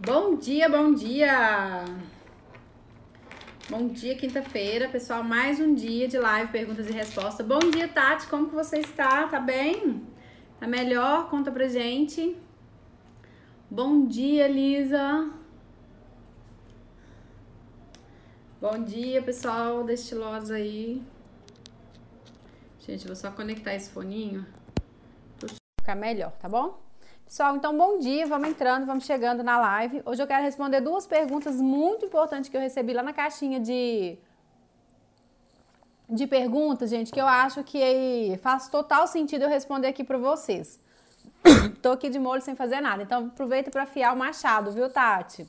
Bom dia, bom dia! Bom dia, quinta-feira, pessoal. Mais um dia de live, perguntas e respostas. Bom dia, Tati. Como que você está? Tá bem? Tá melhor? Conta pra gente. Bom dia, Lisa. Bom dia, pessoal da Estilosa aí. Gente, vou só conectar esse foninho para ficar melhor, tá bom? Pessoal, então bom dia, vamos entrando, vamos chegando na live. Hoje eu quero responder duas perguntas muito importantes que eu recebi lá na caixinha de de perguntas, gente, que eu acho que faz total sentido eu responder aqui para vocês. Tô aqui de molho sem fazer nada, então aproveita para afiar o machado, viu, Tati?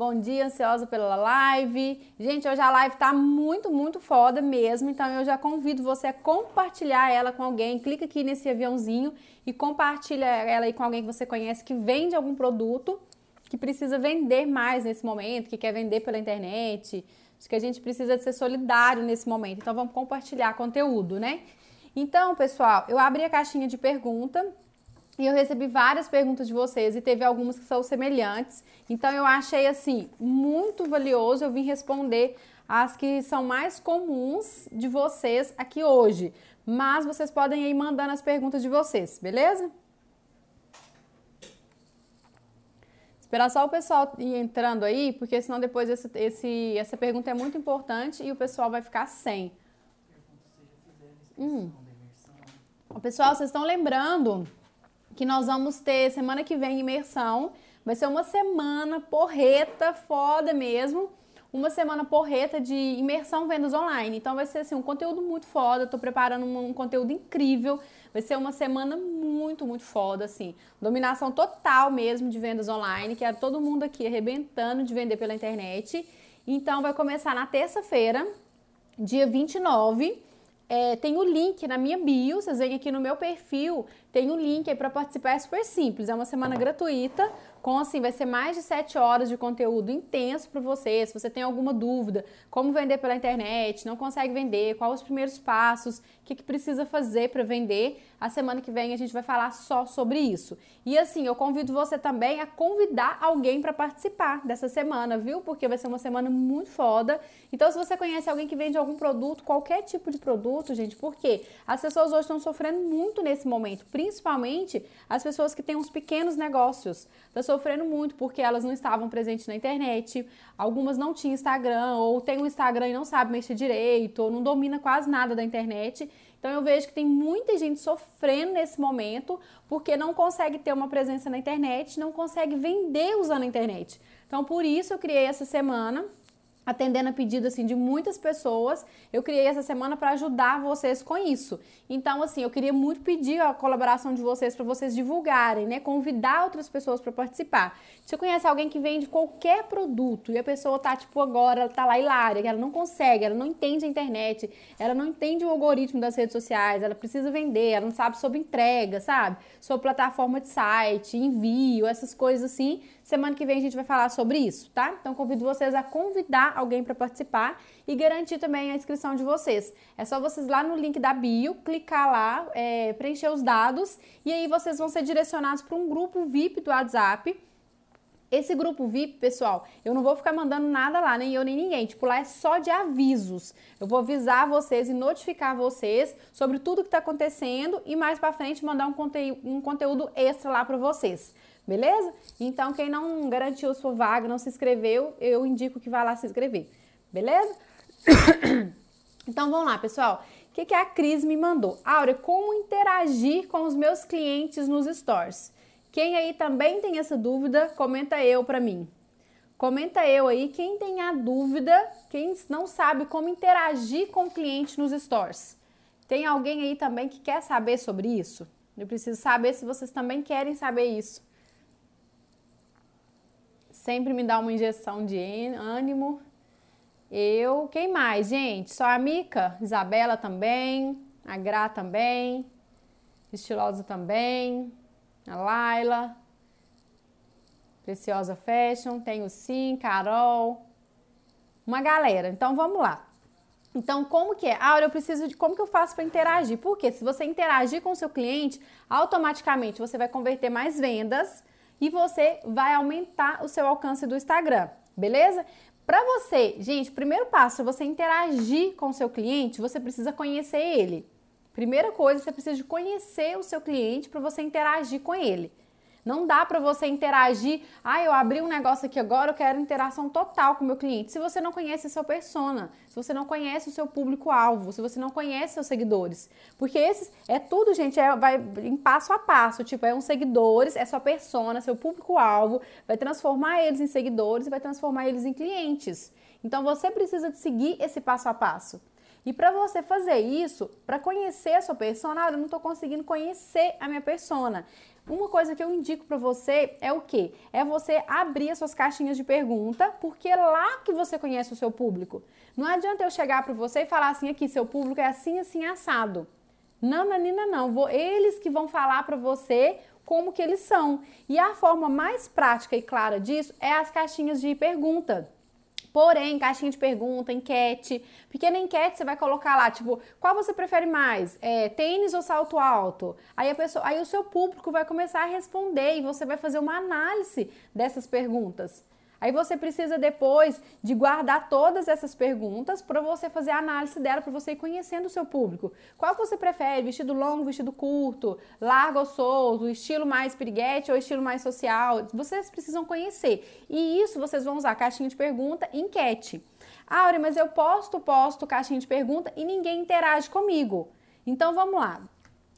Bom dia, ansiosa pela live. Gente, hoje a live tá muito, muito foda mesmo. Então eu já convido você a compartilhar ela com alguém. Clica aqui nesse aviãozinho e compartilha ela aí com alguém que você conhece que vende algum produto que precisa vender mais nesse momento, que quer vender pela internet. Acho que a gente precisa de ser solidário nesse momento. Então vamos compartilhar conteúdo, né? Então, pessoal, eu abri a caixinha de pergunta e eu recebi várias perguntas de vocês e teve algumas que são semelhantes. Então eu achei assim muito valioso eu vim responder as que são mais comuns de vocês aqui hoje. Mas vocês podem ir mandando as perguntas de vocês, beleza? Esperar só o pessoal ir entrando aí, porque senão depois esse, esse, essa pergunta é muito importante e o pessoal vai ficar sem. Hum. Pessoal, vocês estão lembrando que nós vamos ter semana que vem imersão. Vai ser uma semana porreta, foda mesmo. Uma semana porreta de imersão vendas online. Então vai ser assim, um conteúdo muito foda. Tô preparando um, conteúdo incrível. Vai ser uma semana muito, muito foda, assim. Dominação total mesmo de vendas online. Quero todo mundo aqui arrebentando de vender pela internet. Então vai começar na terça-feira, dia 29 é, tem o link na minha bio, vocês veem aqui no meu perfil, tem um link aí para participar, é super simples, é uma semana gratuita, com assim, vai ser mais de 7 horas de conteúdo intenso para você. Se você tem alguma dúvida, como vender pela internet, não consegue vender, quais os primeiros passos, o que, que precisa fazer para vender, a semana que vem a gente vai falar só sobre isso. E assim, eu convido você também a convidar alguém para participar dessa semana, viu? Porque vai ser uma semana muito foda. Então, se você conhece alguém que vende algum produto, qualquer tipo de produto, gente, porque as pessoas hoje estão sofrendo muito nesse momento, principalmente as pessoas que têm uns pequenos negócios. Das sofrendo muito porque elas não estavam presentes na internet, algumas não tinham Instagram, ou tem um Instagram e não sabe mexer direito, ou não domina quase nada da internet. Então eu vejo que tem muita gente sofrendo nesse momento porque não consegue ter uma presença na internet, não consegue vender usando a internet. Então por isso eu criei essa semana atendendo a pedido assim de muitas pessoas. Eu criei essa semana para ajudar vocês com isso. Então, assim, eu queria muito pedir a colaboração de vocês para vocês divulgarem, né? Convidar outras pessoas para participar. Se você conhece alguém que vende qualquer produto e a pessoa tá tipo agora, ela tá lá hilária, que ela não consegue, ela não entende a internet, ela não entende o algoritmo das redes sociais, ela precisa vender, ela não sabe sobre entrega, sabe? Sobre plataforma de site, envio, essas coisas assim Semana que vem a gente vai falar sobre isso, tá? Então convido vocês a convidar alguém para participar e garantir também a inscrição de vocês. É só vocês lá no link da bio, clicar lá, é, preencher os dados e aí vocês vão ser direcionados para um grupo VIP do WhatsApp. Esse grupo VIP, pessoal, eu não vou ficar mandando nada lá, nem eu nem ninguém. Tipo, lá é só de avisos. Eu vou avisar vocês e notificar vocês sobre tudo que está acontecendo e mais para frente mandar um, conte um conteúdo extra lá para vocês beleza? Então, quem não garantiu sua vaga, não se inscreveu, eu indico que vá lá se inscrever, beleza? Então, vamos lá, pessoal. O que, que a Cris me mandou? Áurea, como interagir com os meus clientes nos stores? Quem aí também tem essa dúvida, comenta eu para mim. Comenta eu aí, quem tem a dúvida, quem não sabe como interagir com o cliente nos stores. Tem alguém aí também que quer saber sobre isso? Eu preciso saber se vocês também querem saber isso sempre me dá uma injeção de ânimo. Eu, quem mais, gente? Só a Mica, Isabela também, a Gra também, Estilosa também, a Laila, Preciosa Fashion, tenho sim, Carol, uma galera. Então vamos lá. Então, como que é? Ah, eu preciso de como que eu faço para interagir? Porque se você interagir com o seu cliente, automaticamente você vai converter mais vendas e você vai aumentar o seu alcance do Instagram, beleza? Para você, gente, primeiro passo, você interagir com o seu cliente, você precisa conhecer ele. Primeira coisa, você precisa conhecer o seu cliente para você interagir com ele. Não dá para você interagir, ah, eu abri um negócio aqui agora, eu quero interação total com o meu cliente. Se você não conhece a sua persona, se você não conhece o seu público-alvo, se você não conhece seus seguidores. Porque esses é tudo, gente, é, vai em passo a passo. Tipo, é um seguidores, é sua persona, seu público-alvo, vai transformar eles em seguidores e vai transformar eles em clientes. Então você precisa de seguir esse passo a passo. E para você fazer isso, para conhecer a sua persona, ah, eu não estou conseguindo conhecer a minha persona. Uma coisa que eu indico para você é o que? É você abrir as suas caixinhas de pergunta, porque é lá que você conhece o seu público. Não adianta eu chegar para você e falar assim aqui, seu público é assim, assim, assado. Não, menina, não. Vou, eles que vão falar para você como que eles são. E a forma mais prática e clara disso é as caixinhas de pergunta. Porém, caixinha de pergunta, enquete. Pequena enquete você vai colocar lá, tipo, qual você prefere mais? É, tênis ou salto alto? Aí, a pessoa, aí o seu público vai começar a responder e você vai fazer uma análise dessas perguntas. Aí você precisa depois de guardar todas essas perguntas para você fazer a análise dela, para você ir conhecendo o seu público. Qual você prefere? Vestido longo, vestido curto, largo ou solto, estilo mais piriguete ou estilo mais social? Vocês precisam conhecer. E isso vocês vão usar caixinha de pergunta enquete. Áurea, mas eu posto, posto caixinha de pergunta e ninguém interage comigo. Então vamos lá.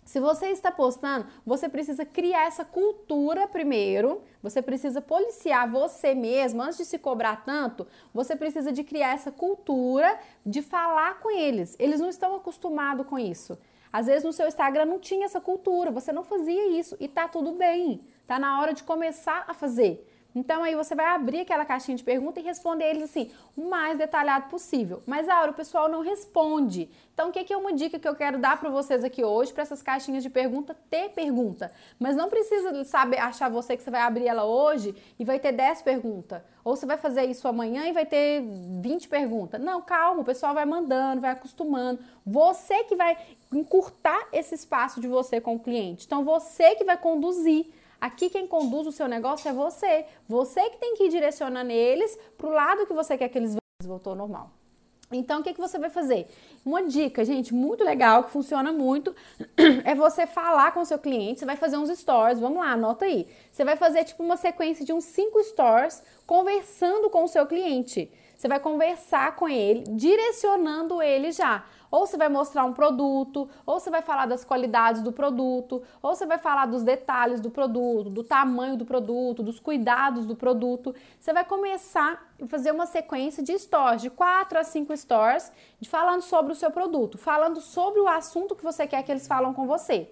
Se você está postando, você precisa criar essa cultura primeiro, você precisa policiar você mesmo, antes de se cobrar tanto, você precisa de criar essa cultura de falar com eles. Eles não estão acostumados com isso. Às vezes no seu Instagram não tinha essa cultura, você não fazia isso e tá tudo bem. Tá na hora de começar a fazer. Então aí você vai abrir aquela caixinha de pergunta e responder eles assim, o mais detalhado possível. Mas Aura, o pessoal não responde. Então o que é uma dica que eu quero dar para vocês aqui hoje para essas caixinhas de pergunta? Ter pergunta. Mas não precisa saber achar você que você vai abrir ela hoje e vai ter 10 perguntas. Ou você vai fazer isso amanhã e vai ter 20 perguntas. Não, calma, o pessoal vai mandando, vai acostumando. Você que vai encurtar esse espaço de você com o cliente. Então você que vai conduzir Aqui quem conduz o seu negócio é você. Você que tem que ir direcionando eles para o lado que você quer que eles voltou ao normal. Então, o que, que você vai fazer? Uma dica, gente, muito legal, que funciona muito, é você falar com o seu cliente. Você vai fazer uns stories, vamos lá, anota aí. Você vai fazer tipo uma sequência de uns cinco stories conversando com o seu cliente. Você vai conversar com ele, direcionando ele já. Ou você vai mostrar um produto, ou você vai falar das qualidades do produto, ou você vai falar dos detalhes do produto, do tamanho do produto, dos cuidados do produto. Você vai começar a fazer uma sequência de stories, de 4 a 5 stories, de falando sobre o seu produto, falando sobre o assunto que você quer que eles falam com você.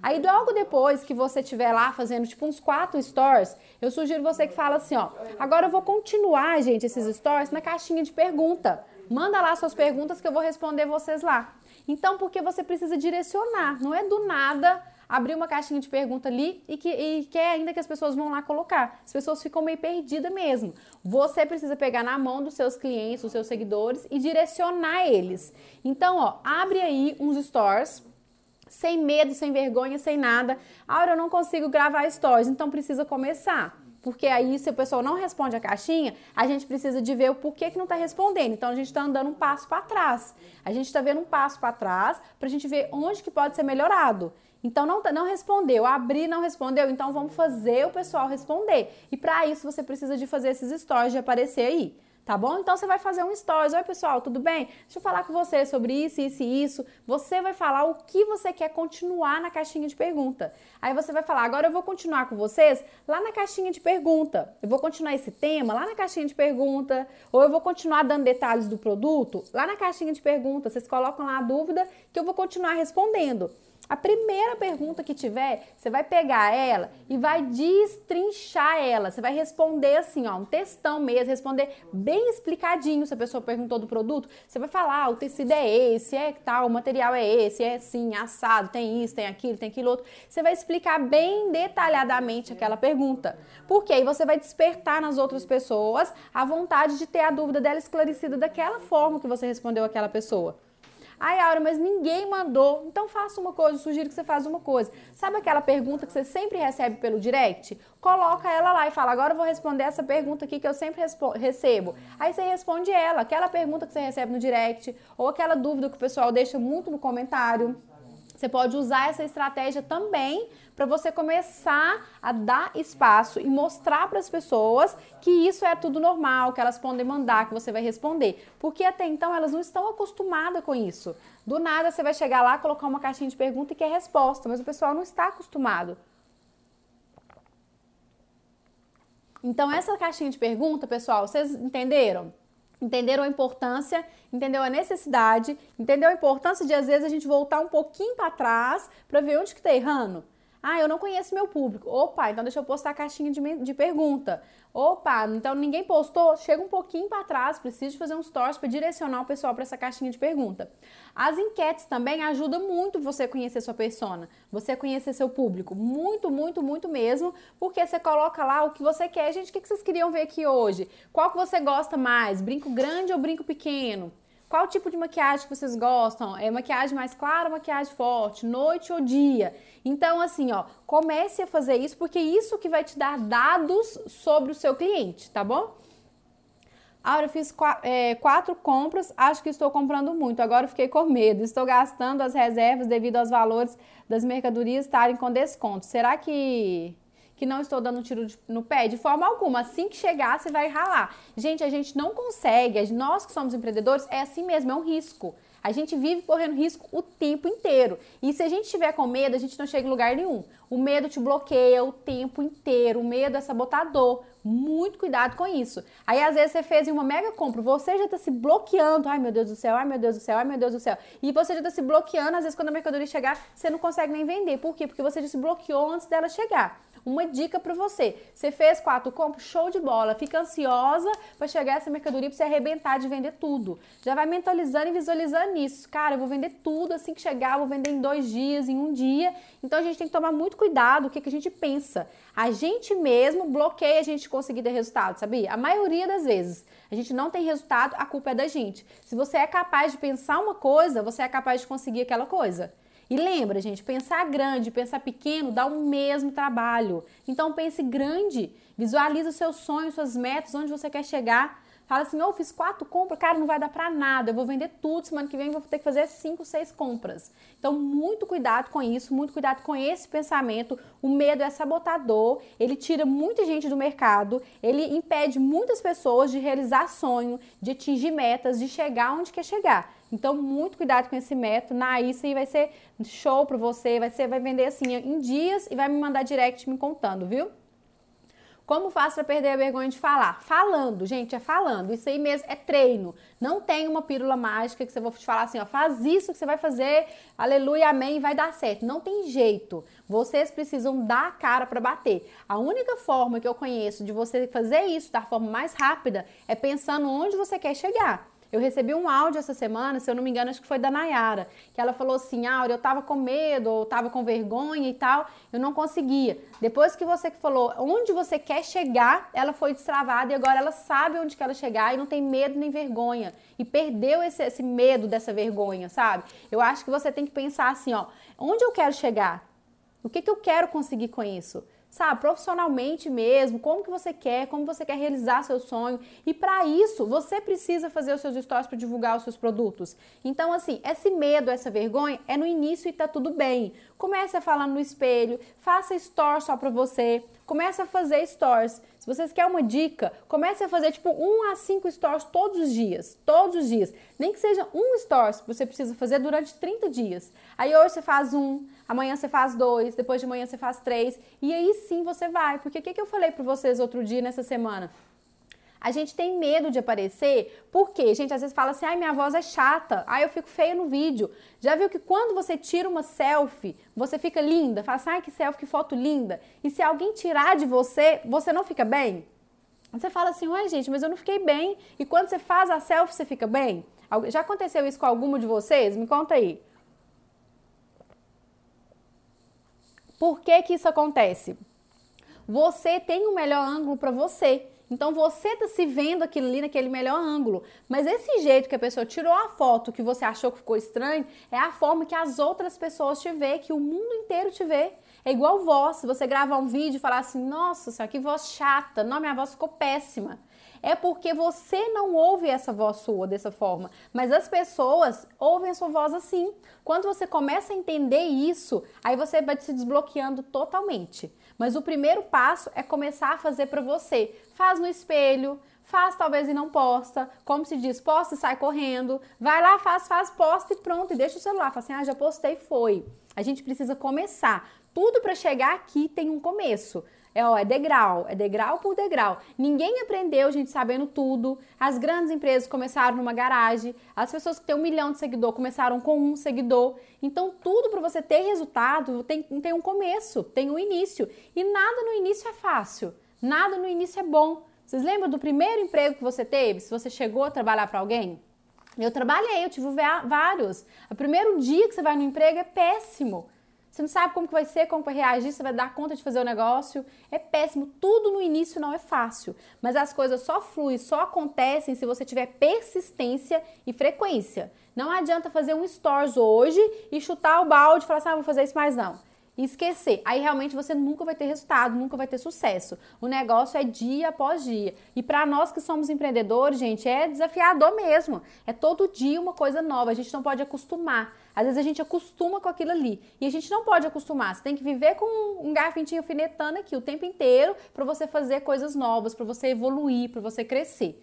Aí logo depois que você estiver lá fazendo tipo uns quatro stories, eu sugiro você que fala assim, ó, agora eu vou continuar, gente, esses stories na caixinha de pergunta. Manda lá suas perguntas que eu vou responder vocês lá. Então, porque você precisa direcionar, não é do nada abrir uma caixinha de pergunta ali e que e quer ainda que as pessoas vão lá colocar. As pessoas ficam meio perdidas mesmo. Você precisa pegar na mão dos seus clientes, dos seus seguidores e direcionar eles. Então, ó, abre aí uns stores sem medo, sem vergonha, sem nada. Ah, eu não consigo gravar stories, então precisa começar. Porque aí, se o pessoal não responde a caixinha, a gente precisa de ver o porquê que não está respondendo. Então, a gente está andando um passo para trás. A gente está vendo um passo para trás para a gente ver onde que pode ser melhorado. Então, não, não respondeu, abrir não respondeu, então vamos fazer o pessoal responder. E para isso, você precisa de fazer esses stories de aparecer aí tá bom? Então você vai fazer um stories. Oi, pessoal, tudo bem? Deixa eu falar com você sobre isso, isso e isso. Você vai falar o que você quer continuar na caixinha de pergunta. Aí você vai falar: agora eu vou continuar com vocês lá na caixinha de pergunta. Eu vou continuar esse tema lá na caixinha de pergunta. Ou eu vou continuar dando detalhes do produto lá na caixinha de pergunta. Vocês colocam lá a dúvida que eu vou continuar respondendo. A primeira pergunta que tiver, você vai pegar ela e vai destrinchar ela. Você vai responder assim, ó, um textão mesmo, responder bem explicadinho. Se a pessoa perguntou do produto, você vai falar, ah, o tecido é esse, é tal, o material é esse, é assim, assado, tem isso, tem aquilo, tem aquilo outro. Você vai explicar bem detalhadamente aquela pergunta. Porque aí você vai despertar nas outras pessoas a vontade de ter a dúvida dela esclarecida daquela forma que você respondeu aquela pessoa. Ai, Aura, mas ninguém mandou. Então faça uma coisa, sugiro que você faça uma coisa. Sabe aquela pergunta que você sempre recebe pelo direct? Coloca ela lá e fala: agora eu vou responder essa pergunta aqui que eu sempre recebo. Aí você responde ela, aquela pergunta que você recebe no direct, ou aquela dúvida que o pessoal deixa muito no comentário. Você pode usar essa estratégia também para você começar a dar espaço e mostrar para as pessoas que isso é tudo normal, que elas podem mandar, que você vai responder. Porque até então elas não estão acostumadas com isso. Do nada você vai chegar lá, colocar uma caixinha de pergunta e quer resposta, mas o pessoal não está acostumado. Então, essa caixinha de pergunta, pessoal, vocês entenderam? entenderam a importância, entendeu a necessidade, entendeu a importância de às vezes a gente voltar um pouquinho para trás para ver onde que tá errando. Ah, eu não conheço meu público. Opa, então deixa eu postar a caixinha de, de pergunta. Opa, então ninguém postou, chega um pouquinho para trás, preciso fazer uns stories para direcionar o pessoal para essa caixinha de pergunta. As enquetes também ajudam muito você conhecer sua persona, você conhecer seu público, muito, muito, muito mesmo, porque você coloca lá o que você quer. Gente, o que vocês queriam ver aqui hoje? Qual que você gosta mais? Brinco grande ou brinco pequeno? Qual tipo de maquiagem que vocês gostam? É maquiagem mais clara maquiagem forte? Noite ou dia? Então, assim, ó, comece a fazer isso porque isso que vai te dar dados sobre o seu cliente, tá bom? Aura, eu fiz é, quatro compras, acho que estou comprando muito. Agora fiquei com medo. Estou gastando as reservas devido aos valores das mercadorias estarem com desconto. Será que que não estou dando tiro no pé de forma alguma. Assim que chegar, você vai ralar. Gente, a gente não consegue, nós que somos empreendedores, é assim mesmo, é um risco. A gente vive correndo risco o tempo inteiro. E se a gente tiver com medo, a gente não chega em lugar nenhum. O medo te bloqueia o tempo inteiro. O medo é sabotador. Muito cuidado com isso. Aí, às vezes, você fez uma mega compra, você já está se bloqueando. Ai, meu Deus do céu, ai, meu Deus do céu, ai, meu Deus do céu. E você já está se bloqueando. Às vezes, quando a mercadoria chegar, você não consegue nem vender. Por quê? Porque você já se bloqueou antes dela chegar. Uma dica para você: você fez quatro compras, show de bola. Fica ansiosa para chegar essa mercadoria para você arrebentar de vender tudo. Já vai mentalizando e visualizando isso. Cara, eu vou vender tudo assim que chegar, vou vender em dois dias, em um dia. Então a gente tem que tomar muito cuidado o que, que a gente pensa. A gente mesmo bloqueia a gente conseguir ter resultado, sabia? A maioria das vezes. A gente não tem resultado, a culpa é da gente. Se você é capaz de pensar uma coisa, você é capaz de conseguir aquela coisa. E lembra, gente, pensar grande, pensar pequeno dá o mesmo trabalho. Então pense grande, visualiza os seus sonhos, suas metas, onde você quer chegar. Fala assim, eu fiz quatro compras, cara, não vai dar para nada, eu vou vender tudo, semana que vem vou ter que fazer cinco, seis compras. Então, muito cuidado com isso, muito cuidado com esse pensamento. O medo é sabotador, ele tira muita gente do mercado, ele impede muitas pessoas de realizar sonho, de atingir metas, de chegar onde quer chegar. Então, muito cuidado com esse método. Na isso aí vai ser show para você, vai ser vai vender assim em dias e vai me mandar direct me contando, viu? Como faço para perder a vergonha de falar? Falando, gente, é falando. Isso aí mesmo é treino. Não tem uma pílula mágica que você vai te falar assim, ó, faz isso que você vai fazer, aleluia, amém, vai dar certo. Não tem jeito. Vocês precisam dar a cara para bater. A única forma que eu conheço de você fazer isso da forma mais rápida é pensando onde você quer chegar. Eu recebi um áudio essa semana, se eu não me engano, acho que foi da Nayara, que ela falou assim: Áurea, eu tava com medo, ou tava com vergonha e tal, eu não conseguia. Depois que você falou onde você quer chegar, ela foi destravada e agora ela sabe onde quer chegar e não tem medo nem vergonha. E perdeu esse, esse medo dessa vergonha, sabe? Eu acho que você tem que pensar assim: ó, onde eu quero chegar? O que, que eu quero conseguir com isso? Sabe, profissionalmente mesmo, como que você quer, como você quer realizar seu sonho. E para isso, você precisa fazer os seus stories para divulgar os seus produtos. Então, assim, esse medo, essa vergonha é no início e tá tudo bem. Comece a falar no espelho, faça stories só para você, comece a fazer stories. Se vocês querem uma dica, comece a fazer tipo um a cinco stories todos os dias, todos os dias. Nem que seja um stories que você precisa fazer durante 30 dias. Aí hoje você faz um, amanhã você faz dois, depois de amanhã você faz três, e aí sim você vai. Porque o que, que eu falei para vocês outro dia nessa semana? A gente tem medo de aparecer, porque, gente, às vezes fala assim, ai, minha voz é chata, ai, eu fico feia no vídeo. Já viu que quando você tira uma selfie, você fica linda? Fala assim, ai, que selfie, que foto linda. E se alguém tirar de você, você não fica bem? Você fala assim, ué, gente, mas eu não fiquei bem. E quando você faz a selfie, você fica bem? Já aconteceu isso com alguma de vocês? Me conta aí. Por que que isso acontece? Você tem o um melhor ângulo para você. Então você tá se vendo aquilo ali naquele melhor ângulo. Mas esse jeito que a pessoa tirou a foto que você achou que ficou estranho é a forma que as outras pessoas te vê, que o mundo inteiro te vê. É igual voz, se você gravar um vídeo e falar assim, nossa senhora, que voz chata, não, minha voz ficou péssima. É porque você não ouve essa voz sua dessa forma, mas as pessoas ouvem a sua voz assim. Quando você começa a entender isso, aí você vai se desbloqueando totalmente. Mas o primeiro passo é começar a fazer para você. Faz no espelho, faz talvez e não posta. Como se diz, posta e sai correndo. Vai lá, faz, faz, posta e pronto. E deixa o celular. Fala assim, ah, já postei, foi. A gente precisa começar. Tudo para chegar aqui tem um começo. É, ó, é degrau, é degrau por degrau. Ninguém aprendeu, gente, sabendo tudo. As grandes empresas começaram numa garagem. As pessoas que têm um milhão de seguidor começaram com um seguidor. Então, tudo para você ter resultado tem, tem um começo, tem um início. E nada no início é fácil. Nada no início é bom. Vocês lembram do primeiro emprego que você teve? Se você chegou a trabalhar para alguém? Eu trabalhei, eu tive vários. O primeiro dia que você vai no emprego é péssimo. Você não sabe como que vai ser, como vai reagir, você vai dar conta de fazer o negócio. É péssimo. Tudo no início não é fácil, mas as coisas só fluem, só acontecem se você tiver persistência e frequência. Não adianta fazer um stories hoje e chutar o balde e falar assim, ah, vou fazer isso mais não e esquecer. Aí realmente você nunca vai ter resultado, nunca vai ter sucesso. O negócio é dia após dia. E para nós que somos empreendedores, gente, é desafiador mesmo. É todo dia uma coisa nova. A gente não pode acostumar. Às vezes a gente acostuma com aquilo ali. E a gente não pode acostumar. Você tem que viver com um garfintinho alfinetando aqui o tempo inteiro para você fazer coisas novas, para você evoluir, para você crescer.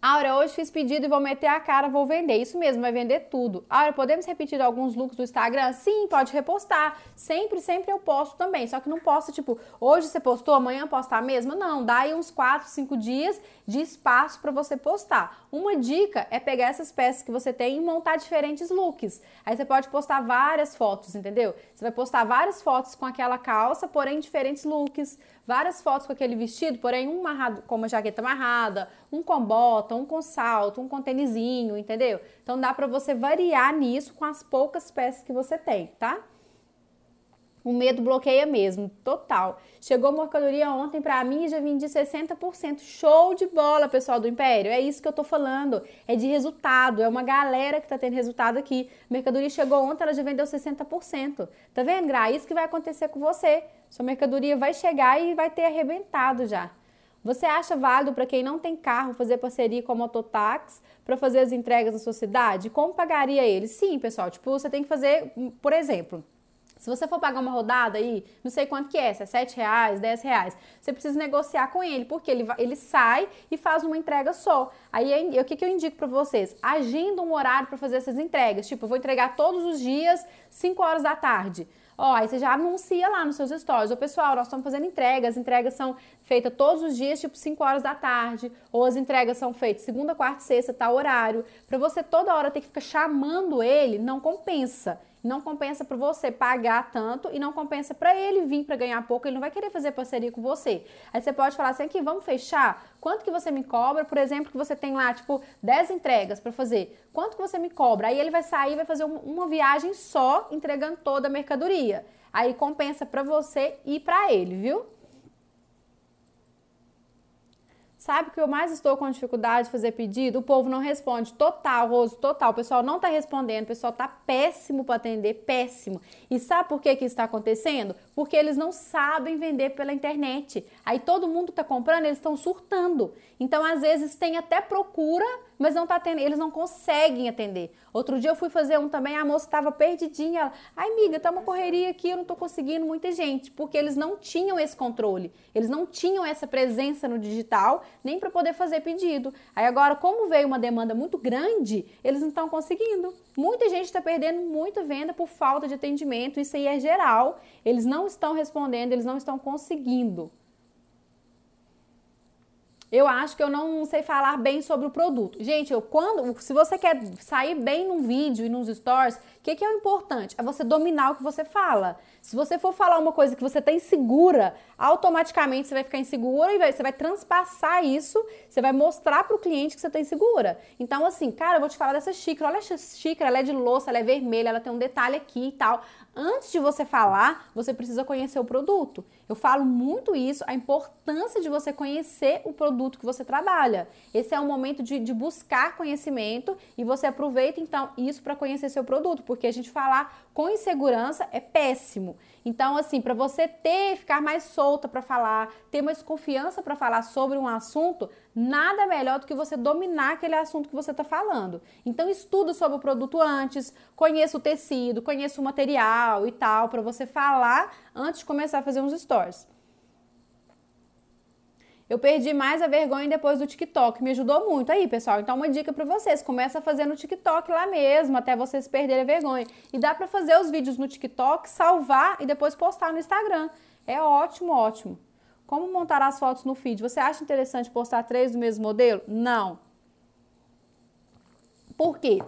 Aura, hoje fiz pedido e vou meter a cara, vou vender. Isso mesmo, vai vender tudo. Aura, podemos repetir alguns looks do Instagram? Sim, pode repostar. Sempre, sempre eu posto também. Só que não posto, tipo, hoje você postou, amanhã postar a mesma? Não, dá aí uns 4, 5 dias de espaço para você postar. Uma dica é pegar essas peças que você tem e montar diferentes looks. Aí você pode postar várias fotos, entendeu? Você vai postar várias fotos com aquela calça, porém diferentes looks várias fotos com aquele vestido, porém um amarrado com uma jaqueta amarrada, um com bota, um com salto, um com tênisinho, entendeu? Então dá para você variar nisso com as poucas peças que você tem, tá? O medo bloqueia mesmo, total. Chegou mercadoria ontem para mim e já vendi 60%. Show de bola, pessoal do Império. É isso que eu tô falando. É de resultado. É uma galera que tá tendo resultado aqui. mercadoria chegou ontem, ela já vendeu 60%. Tá vendo, Gra? É isso que vai acontecer com você. Sua mercadoria vai chegar e vai ter arrebentado já. Você acha válido para quem não tem carro fazer parceria com a Mototax para fazer as entregas na sua cidade? Como pagaria ele? Sim, pessoal. Tipo, você tem que fazer, por exemplo, se você for pagar uma rodada aí, não sei quanto que é, se é 7 reais, 10 reais, você precisa negociar com ele, porque ele, ele sai e faz uma entrega só. Aí o que, que eu indico para vocês? Agenda um horário para fazer essas entregas. Tipo, eu vou entregar todos os dias, 5 horas da tarde. Ó, aí você já anuncia lá nos seus stories. Ô, pessoal, nós estamos fazendo entregas. As entregas são feitas todos os dias, tipo 5 horas da tarde. Ou as entregas são feitas segunda, quarta, sexta, tal horário. Para você toda hora ter que ficar chamando ele, não compensa. Não compensa para você pagar tanto e não compensa para ele vir para ganhar pouco, ele não vai querer fazer parceria com você. Aí você pode falar assim, aqui, vamos fechar? Quanto que você me cobra? Por exemplo, que você tem lá, tipo, 10 entregas para fazer. Quanto que você me cobra? Aí ele vai sair e vai fazer uma viagem só, entregando toda a mercadoria. Aí compensa para você e para ele, viu? Sabe que eu mais estou com dificuldade de fazer pedido? O povo não responde. Total, Roso, total. O pessoal não está respondendo. O pessoal está péssimo para atender, péssimo. E sabe por que, que isso está acontecendo? Porque eles não sabem vender pela internet. Aí todo mundo está comprando, eles estão surtando. Então, às vezes, tem até procura, mas não tá atendendo, eles não conseguem atender. Outro dia eu fui fazer um também, a moça estava perdidinha. Ela, ai, amiga, tá uma correria aqui, eu não tô conseguindo muita gente, porque eles não tinham esse controle, eles não tinham essa presença no digital, nem para poder fazer pedido. Aí agora, como veio uma demanda muito grande, eles não estão conseguindo. Muita gente está perdendo muita venda por falta de atendimento, isso aí é geral. Eles não estão respondendo, eles não estão conseguindo. Eu acho que eu não sei falar bem sobre o produto. Gente, eu quando, se você quer sair bem num vídeo e nos stories, que, que é o importante? É você dominar o que você fala. Se você for falar uma coisa que você está insegura, automaticamente você vai ficar insegura e vai, você vai transpassar isso, você vai mostrar para o cliente que você está insegura. Então, assim, cara, eu vou te falar dessa xícara. Olha essa xícara, ela é de louça, ela é vermelha, ela tem um detalhe aqui e tal. Antes de você falar, você precisa conhecer o produto. Eu falo muito isso, a importância de você conhecer o produto que você trabalha. Esse é o momento de, de buscar conhecimento e você aproveita então isso para conhecer seu produto, porque a gente falar com insegurança é péssimo. Então, assim, para você ter, ficar mais solta para falar, ter mais confiança para falar sobre um assunto, nada melhor do que você dominar aquele assunto que você está falando. Então, estuda sobre o produto antes, conheça o tecido, conheça o material e tal, para você falar antes de começar a fazer uns stories. Eu perdi mais a vergonha depois do TikTok, me ajudou muito aí, pessoal. Então, uma dica para vocês: começa a fazer no TikTok lá mesmo, até vocês perderem a vergonha. E dá para fazer os vídeos no TikTok, salvar e depois postar no Instagram. É ótimo, ótimo. Como montar as fotos no feed? Você acha interessante postar três do mesmo modelo? Não. Por quê?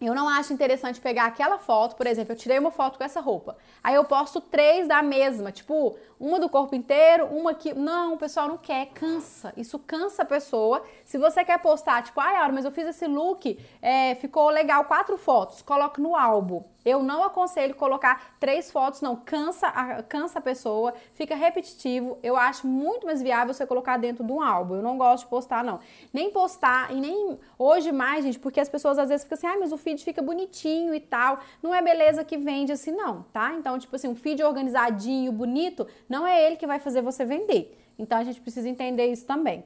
Eu não acho interessante pegar aquela foto, por exemplo, eu tirei uma foto com essa roupa. Aí eu posto três da mesma, tipo, uma do corpo inteiro, uma aqui. Não, o pessoal não quer, cansa. Isso cansa a pessoa. Se você quer postar, tipo, ai, Aura, mas eu fiz esse look, é, ficou legal, quatro fotos, coloque no álbum. Eu não aconselho colocar três fotos, não. Cansa a, cansa a pessoa, fica repetitivo. Eu acho muito mais viável você colocar dentro de um álbum. Eu não gosto de postar, não. Nem postar e nem hoje mais, gente, porque as pessoas às vezes ficam assim, ah, mas o feed fica bonitinho e tal. Não é beleza que vende assim, não, tá? Então, tipo assim, um feed organizadinho, bonito, não é ele que vai fazer você vender. Então a gente precisa entender isso também.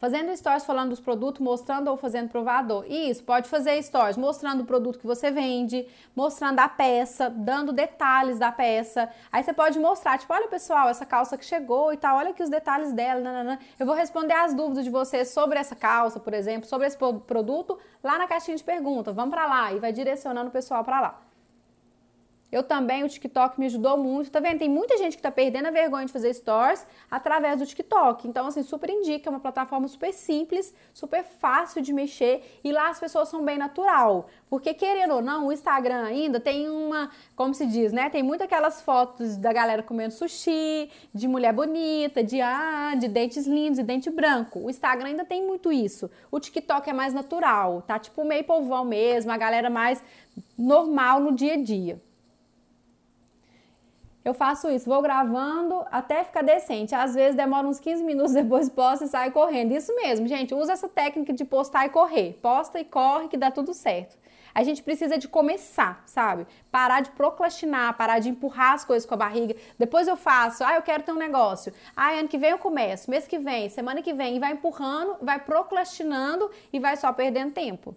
Fazendo stories falando dos produtos, mostrando ou fazendo provador. Isso, pode fazer stories mostrando o produto que você vende, mostrando a peça, dando detalhes da peça. Aí você pode mostrar, tipo, olha pessoal, essa calça que chegou e tal, olha aqui os detalhes dela. Nanana. Eu vou responder as dúvidas de vocês sobre essa calça, por exemplo, sobre esse produto, lá na caixinha de perguntas. Vamos para lá e vai direcionando o pessoal para lá. Eu também, o TikTok me ajudou muito. Tá vendo? Tem muita gente que tá perdendo a vergonha de fazer stories através do TikTok. Então, assim, super indica, é uma plataforma super simples, super fácil de mexer e lá as pessoas são bem natural. Porque, querendo ou não, o Instagram ainda tem uma, como se diz, né? Tem muito aquelas fotos da galera comendo sushi, de mulher bonita, de ah, de dentes lindos e dente branco. O Instagram ainda tem muito isso. O TikTok é mais natural, tá? Tipo meio povão mesmo, a galera mais normal no dia a dia. Eu faço isso, vou gravando até ficar decente. Às vezes demora uns 15 minutos depois posto e sai correndo. Isso mesmo, gente, usa essa técnica de postar e correr. Posta e corre que dá tudo certo. A gente precisa de começar, sabe? Parar de procrastinar, parar de empurrar as coisas com a barriga. Depois eu faço, ah, eu quero ter um negócio. Ah, ano que vem eu começo, mês que vem, semana que vem, e vai empurrando, vai procrastinando e vai só perdendo tempo.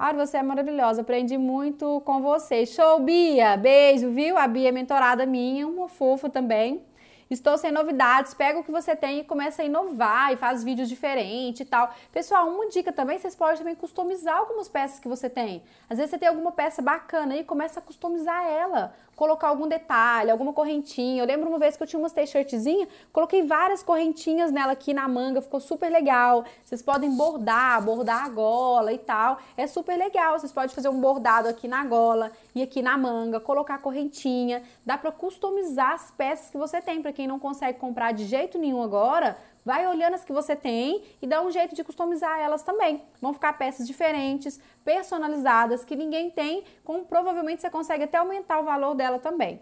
Ah, você é maravilhosa, aprendi muito com você. Show, Bia! Beijo, viu? A Bia é mentorada minha, uma fofa também. Estou sem novidades, pega o que você tem e começa a inovar e faz vídeos diferentes e tal. Pessoal, uma dica também, vocês podem também customizar algumas peças que você tem. Às vezes você tem alguma peça bacana e começa a customizar ela colocar algum detalhe, alguma correntinha. Eu lembro uma vez que eu tinha umas t-shirtzinhas, coloquei várias correntinhas nela aqui na manga, ficou super legal. Vocês podem bordar, bordar a gola e tal. É super legal. Vocês podem fazer um bordado aqui na gola e aqui na manga, colocar correntinha. Dá para customizar as peças que você tem. Para quem não consegue comprar de jeito nenhum agora, Vai olhando as que você tem e dá um jeito de customizar elas também. Vão ficar peças diferentes, personalizadas, que ninguém tem, como provavelmente você consegue até aumentar o valor dela também.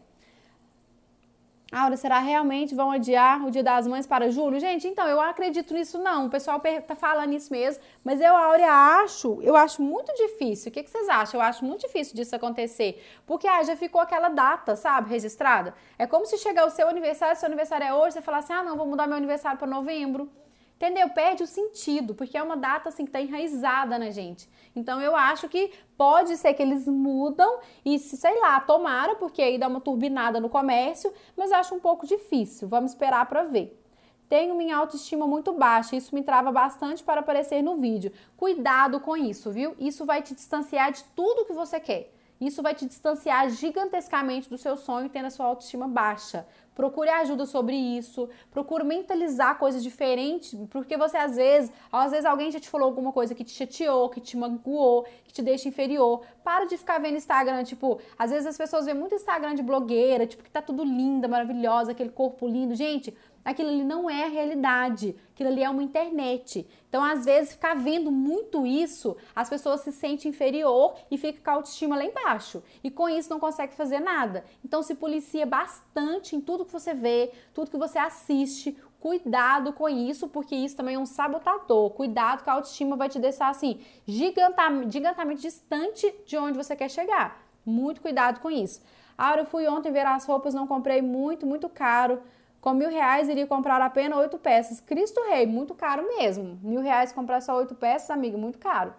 Aura, será realmente vão adiar o Dia das Mães para julho? Gente, então, eu acredito nisso não. O pessoal tá falando isso mesmo, mas eu, Áurea, acho, eu acho muito difícil. O que, que vocês acham? Eu acho muito difícil disso acontecer. Porque ah, já ficou aquela data, sabe, registrada. É como se chegar o seu aniversário, seu aniversário é hoje, você falar assim: ah, não, vou mudar meu aniversário para novembro. Entendeu? Perde o sentido, porque é uma data assim que está enraizada na gente. Então eu acho que pode ser que eles mudam e, sei lá, tomara, porque aí dá uma turbinada no comércio, mas acho um pouco difícil. Vamos esperar para ver. Tenho minha autoestima muito baixa, isso me trava bastante para aparecer no vídeo. Cuidado com isso, viu? Isso vai te distanciar de tudo que você quer. Isso vai te distanciar gigantescamente do seu sonho, tendo a sua autoestima baixa. Procure ajuda sobre isso, procure mentalizar coisas diferentes, porque você às vezes, às vezes alguém já te falou alguma coisa que te chateou, que te magoou, que te deixa inferior. Para de ficar vendo Instagram, tipo, às vezes as pessoas veem muito Instagram de blogueira, tipo, que tá tudo linda, maravilhosa, aquele corpo lindo. Gente, aquilo ali não é a realidade, aquilo ali é uma internet. Então, às vezes, ficar vendo muito isso, as pessoas se sentem inferior e fica com a autoestima lá embaixo. E com isso não consegue fazer nada. Então, se policia bastante em tudo que você vê, tudo que você assiste. Cuidado com isso, porque isso também é um sabotador. Cuidado que a autoestima vai te deixar assim, gigantamente, gigantamente distante de onde você quer chegar. Muito cuidado com isso. Ah, eu fui ontem ver as roupas, não comprei muito, muito caro. Com mil reais iria comprar apenas oito peças. Cristo Rei, muito caro mesmo. Mil reais comprar só oito peças, amigo, muito caro.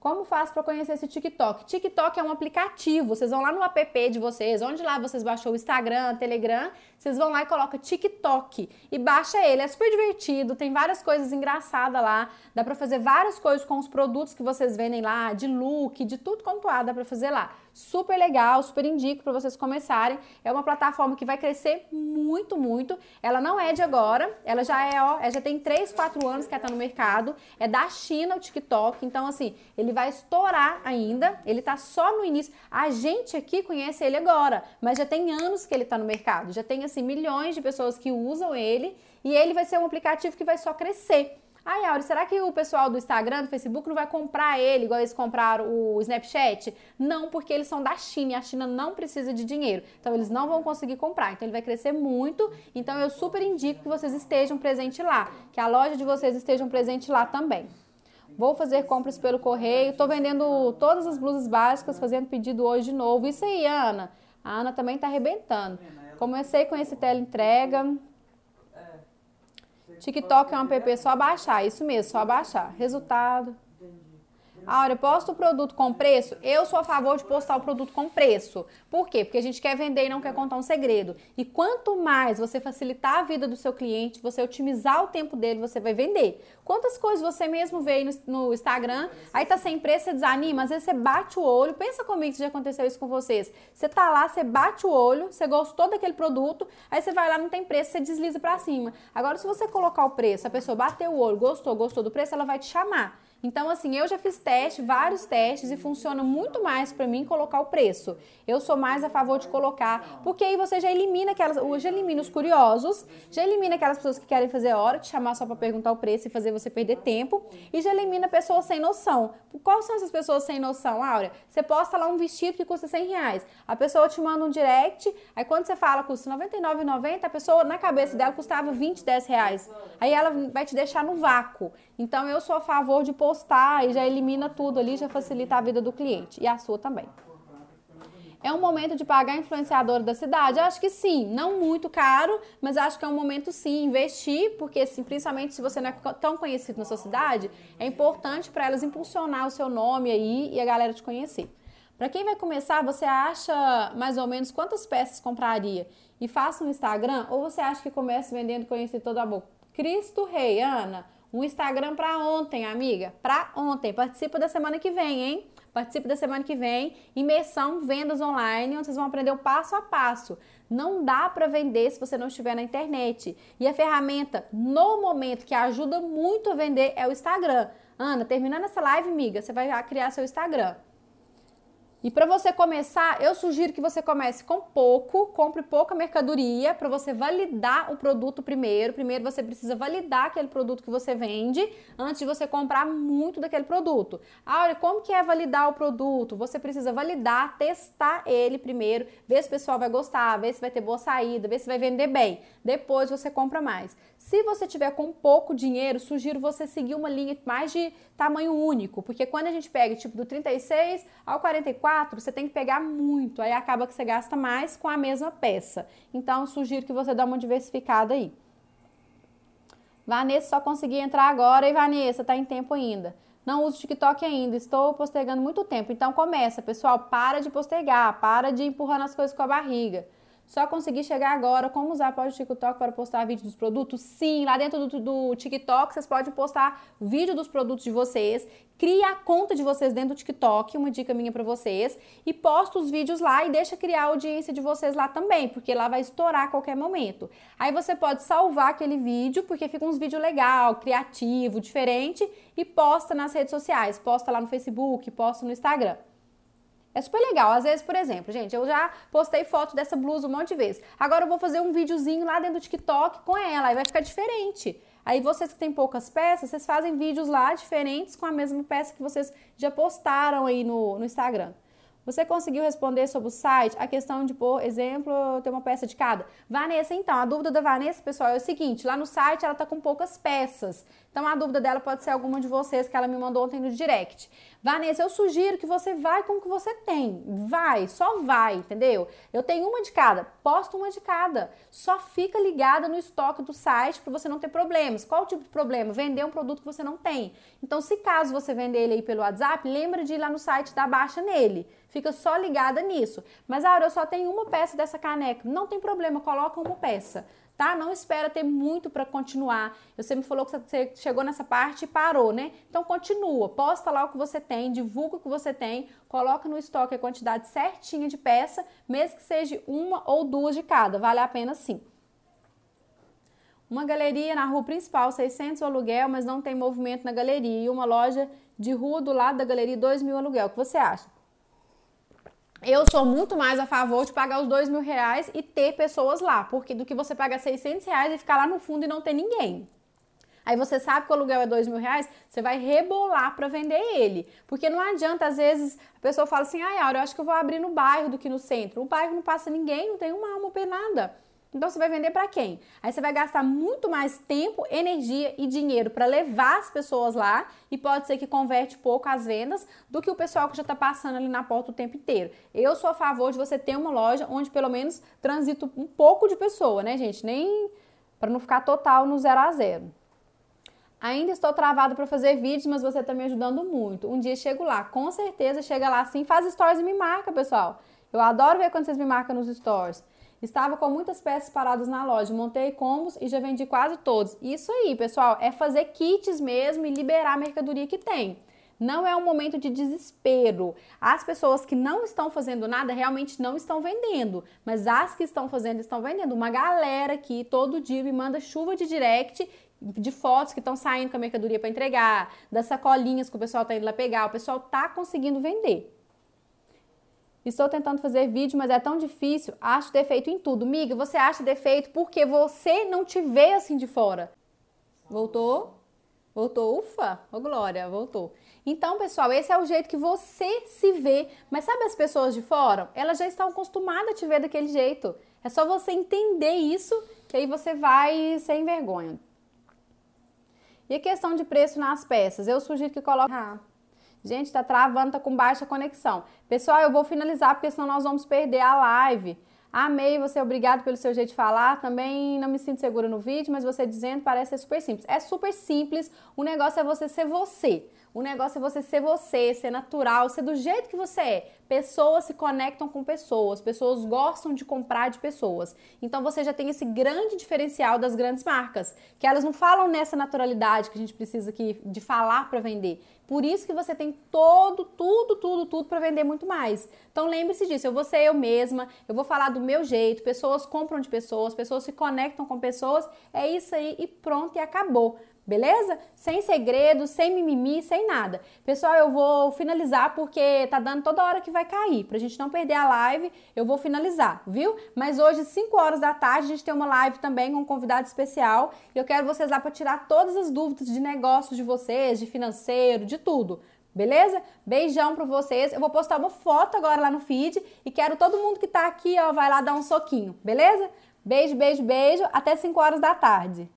Como faço para conhecer esse TikTok? TikTok é um aplicativo. Vocês vão lá no app de vocês, onde lá vocês baixou o Instagram, Telegram, vocês vão lá e colocam TikTok e baixa ele. É super divertido, tem várias coisas engraçadas lá. Dá para fazer várias coisas com os produtos que vocês vendem lá, de look, de tudo quanto há, dá para fazer lá. Super legal, super indico para vocês começarem. É uma plataforma que vai crescer muito, muito. Ela não é de agora, ela já é, ó, já tem 3, 4 anos que ela tá no mercado. É da China o TikTok, então assim, ele vai estourar ainda, ele está só no início. A gente aqui conhece ele agora, mas já tem anos que ele está no mercado, já tem assim milhões de pessoas que usam ele e ele vai ser um aplicativo que vai só crescer. Ai, Auri, será que o pessoal do Instagram, do Facebook não vai comprar ele igual eles compraram o Snapchat? Não, porque eles são da China e a China não precisa de dinheiro. Então eles não vão conseguir comprar. Então ele vai crescer muito. Então eu super indico que vocês estejam presentes lá, que a loja de vocês estejam presente lá também. Vou fazer compras pelo correio. Tô vendendo todas as blusas básicas, fazendo pedido hoje de novo. Isso aí, Ana. A Ana também tá arrebentando. Comecei com esse teleentrega. TikTok é um app só baixar, isso mesmo, só baixar. Resultado. Áurea, posta o produto com preço? Eu sou a favor de postar o produto com preço. Por quê? Porque a gente quer vender e não quer contar um segredo. E quanto mais você facilitar a vida do seu cliente, você otimizar o tempo dele, você vai vender. Quantas coisas você mesmo vê no, no Instagram, aí tá sem preço, você desanima, às vezes você bate o olho. Pensa comigo se já aconteceu isso com vocês. Você tá lá, você bate o olho, você gostou daquele produto, aí você vai lá, não tem preço, você desliza para cima. Agora, se você colocar o preço, a pessoa bateu o olho, gostou, gostou do preço, ela vai te chamar. Então, assim, eu já fiz teste, vários testes, e funciona muito mais para mim colocar o preço. Eu sou mais a favor de colocar, porque aí você já elimina aquelas, já elimina os curiosos, já elimina aquelas pessoas que querem fazer hora, te chamar só para perguntar o preço e fazer você perder tempo, e já elimina pessoas sem noção. Quais são essas pessoas sem noção, Áurea? Você posta lá um vestido que custa 100 reais, a pessoa te manda um direct, aí quando você fala custa R$ 99,90, a pessoa na cabeça dela custava 20, 10 reais. Aí ela vai te deixar no vácuo. Então eu sou a favor de postar e já elimina tudo ali, já facilita a vida do cliente e a sua também. É um momento de pagar influenciador da cidade? Acho que sim, não muito caro, mas acho que é um momento sim investir, porque assim, principalmente se você não é tão conhecido na sua cidade, é importante para elas impulsionar o seu nome aí e a galera te conhecer. Para quem vai começar, você acha mais ou menos quantas peças compraria? E faça um Instagram ou você acha que comece vendendo conhecido toda a boca? Cristo Rei, Ana. Um Instagram para ontem, amiga. Para ontem. Participa da semana que vem, hein? Participe da semana que vem. Imersão Vendas Online, onde vocês vão aprender o passo a passo. Não dá para vender se você não estiver na internet. E a ferramenta, no momento, que ajuda muito a vender é o Instagram. Ana, terminando essa live, amiga, você vai criar seu Instagram. E para você começar, eu sugiro que você comece com pouco, compre pouca mercadoria para você validar o produto primeiro. Primeiro você precisa validar aquele produto que você vende antes de você comprar muito daquele produto. Ah, como que é validar o produto? Você precisa validar, testar ele primeiro, ver se o pessoal vai gostar, ver se vai ter boa saída, ver se vai vender bem. Depois você compra mais. Se você tiver com pouco dinheiro, sugiro você seguir uma linha mais de tamanho único, porque quando a gente pega tipo do 36 ao 44, você tem que pegar muito, aí acaba que você gasta mais com a mesma peça. Então, sugiro que você dê uma diversificada aí. Vanessa só consegui entrar agora e Vanessa, tá em tempo ainda. Não uso TikTok ainda, estou postergando muito tempo. Então começa, pessoal, para de postergar, para de empurrando as coisas com a barriga. Só consegui chegar agora. Como usar pode o TikTok para postar vídeo dos produtos? Sim, lá dentro do, do TikTok vocês podem postar vídeo dos produtos de vocês. Cria a conta de vocês dentro do TikTok, uma dica minha para vocês, e posta os vídeos lá e deixa criar a audiência de vocês lá também, porque lá vai estourar a qualquer momento. Aí você pode salvar aquele vídeo, porque fica uns vídeos legal, criativo, diferente, e posta nas redes sociais, posta lá no Facebook, posta no Instagram. É super legal. Às vezes, por exemplo, gente, eu já postei foto dessa blusa um monte de vezes. Agora eu vou fazer um videozinho lá dentro do TikTok com ela, aí vai ficar diferente. Aí vocês que têm poucas peças, vocês fazem vídeos lá diferentes com a mesma peça que vocês já postaram aí no, no Instagram. Você conseguiu responder sobre o site a questão de, por exemplo, ter uma peça de cada? Vanessa, então, a dúvida da Vanessa, pessoal, é o seguinte: lá no site ela tá com poucas peças. Então a dúvida dela pode ser alguma de vocês que ela me mandou ontem no direct. Vanessa, eu sugiro que você vai com o que você tem. Vai, só vai, entendeu? Eu tenho uma de cada, posto uma de cada. Só fica ligada no estoque do site para você não ter problemas. Qual o tipo de problema? Vender um produto que você não tem. Então, se caso você vender ele aí pelo WhatsApp, lembra de ir lá no site dar baixa nele. Fica só ligada nisso. Mas, Aura, eu só tenho uma peça dessa caneca. Não tem problema, coloca uma peça tá? Não espera ter muito para continuar. Você me falou que você chegou nessa parte e parou, né? Então continua, posta lá o que você tem, divulga o que você tem, coloca no estoque a quantidade certinha de peça, mesmo que seja uma ou duas de cada, vale a pena sim. Uma galeria na rua principal, 600 o aluguel, mas não tem movimento na galeria. E uma loja de rua do lado da galeria, 2 mil aluguel. O que você acha? Eu sou muito mais a favor de pagar os dois mil reais e ter pessoas lá, porque do que você pagar 600 reais e ficar lá no fundo e não ter ninguém. Aí você sabe que o aluguel é dois mil reais, você vai rebolar para vender ele. Porque não adianta, às vezes, a pessoa fala assim, ai, Aura, eu acho que eu vou abrir no bairro do que no centro. O bairro não passa ninguém, não tem uma alma penada. Então você vai vender para quem? Aí você vai gastar muito mais tempo, energia e dinheiro para levar as pessoas lá e pode ser que converte pouco as vendas do que o pessoal que já está passando ali na porta o tempo inteiro. Eu sou a favor de você ter uma loja onde pelo menos transita um pouco de pessoa, né, gente? Nem para não ficar total no zero a zero. Ainda estou travado para fazer vídeos, mas você está me ajudando muito. Um dia chego lá, com certeza chega lá assim, faz stories e me marca, pessoal. Eu adoro ver quando vocês me marcam nos stories. Estava com muitas peças paradas na loja, montei combos e já vendi quase todos. Isso aí, pessoal, é fazer kits mesmo e liberar a mercadoria que tem. Não é um momento de desespero. As pessoas que não estão fazendo nada realmente não estão vendendo, mas as que estão fazendo estão vendendo. Uma galera aqui todo dia me manda chuva de direct de fotos que estão saindo com a mercadoria para entregar, das sacolinhas que o pessoal está indo lá pegar. O pessoal está conseguindo vender. Estou tentando fazer vídeo, mas é tão difícil. Acho defeito em tudo. Miga, você acha defeito porque você não te vê assim de fora. Voltou? Voltou? Ufa! Ô, Glória, voltou. Então, pessoal, esse é o jeito que você se vê. Mas sabe as pessoas de fora? Elas já estão acostumadas a te ver daquele jeito. É só você entender isso que aí você vai sem vergonha. E a questão de preço nas peças? Eu sugiro que coloque. Ah. Gente, tá travando, tá com baixa conexão. Pessoal, eu vou finalizar porque senão nós vamos perder a live. Amei você, obrigado pelo seu jeito de falar. Também não me sinto segura no vídeo, mas você dizendo parece ser super simples. É super simples. O negócio é você ser você. O negócio é você ser você, ser natural, ser do jeito que você é. Pessoas se conectam com pessoas, pessoas gostam de comprar de pessoas. Então você já tem esse grande diferencial das grandes marcas, que elas não falam nessa naturalidade que a gente precisa aqui de falar para vender. Por isso que você tem todo, tudo, tudo, tudo para vender muito mais. Então lembre-se disso, eu vou ser eu mesma, eu vou falar do meu jeito, pessoas compram de pessoas, pessoas se conectam com pessoas, é isso aí e pronto e acabou beleza? Sem segredo, sem mimimi, sem nada. Pessoal, eu vou finalizar porque tá dando toda hora que vai cair. Pra gente não perder a live, eu vou finalizar, viu? Mas hoje, 5 horas da tarde, a gente tem uma live também com um convidado especial. E eu quero vocês lá para tirar todas as dúvidas de negócios de vocês, de financeiro, de tudo. Beleza? Beijão para vocês. Eu vou postar uma foto agora lá no feed e quero todo mundo que tá aqui, ó, vai lá dar um soquinho, beleza? Beijo, beijo, beijo. Até 5 horas da tarde.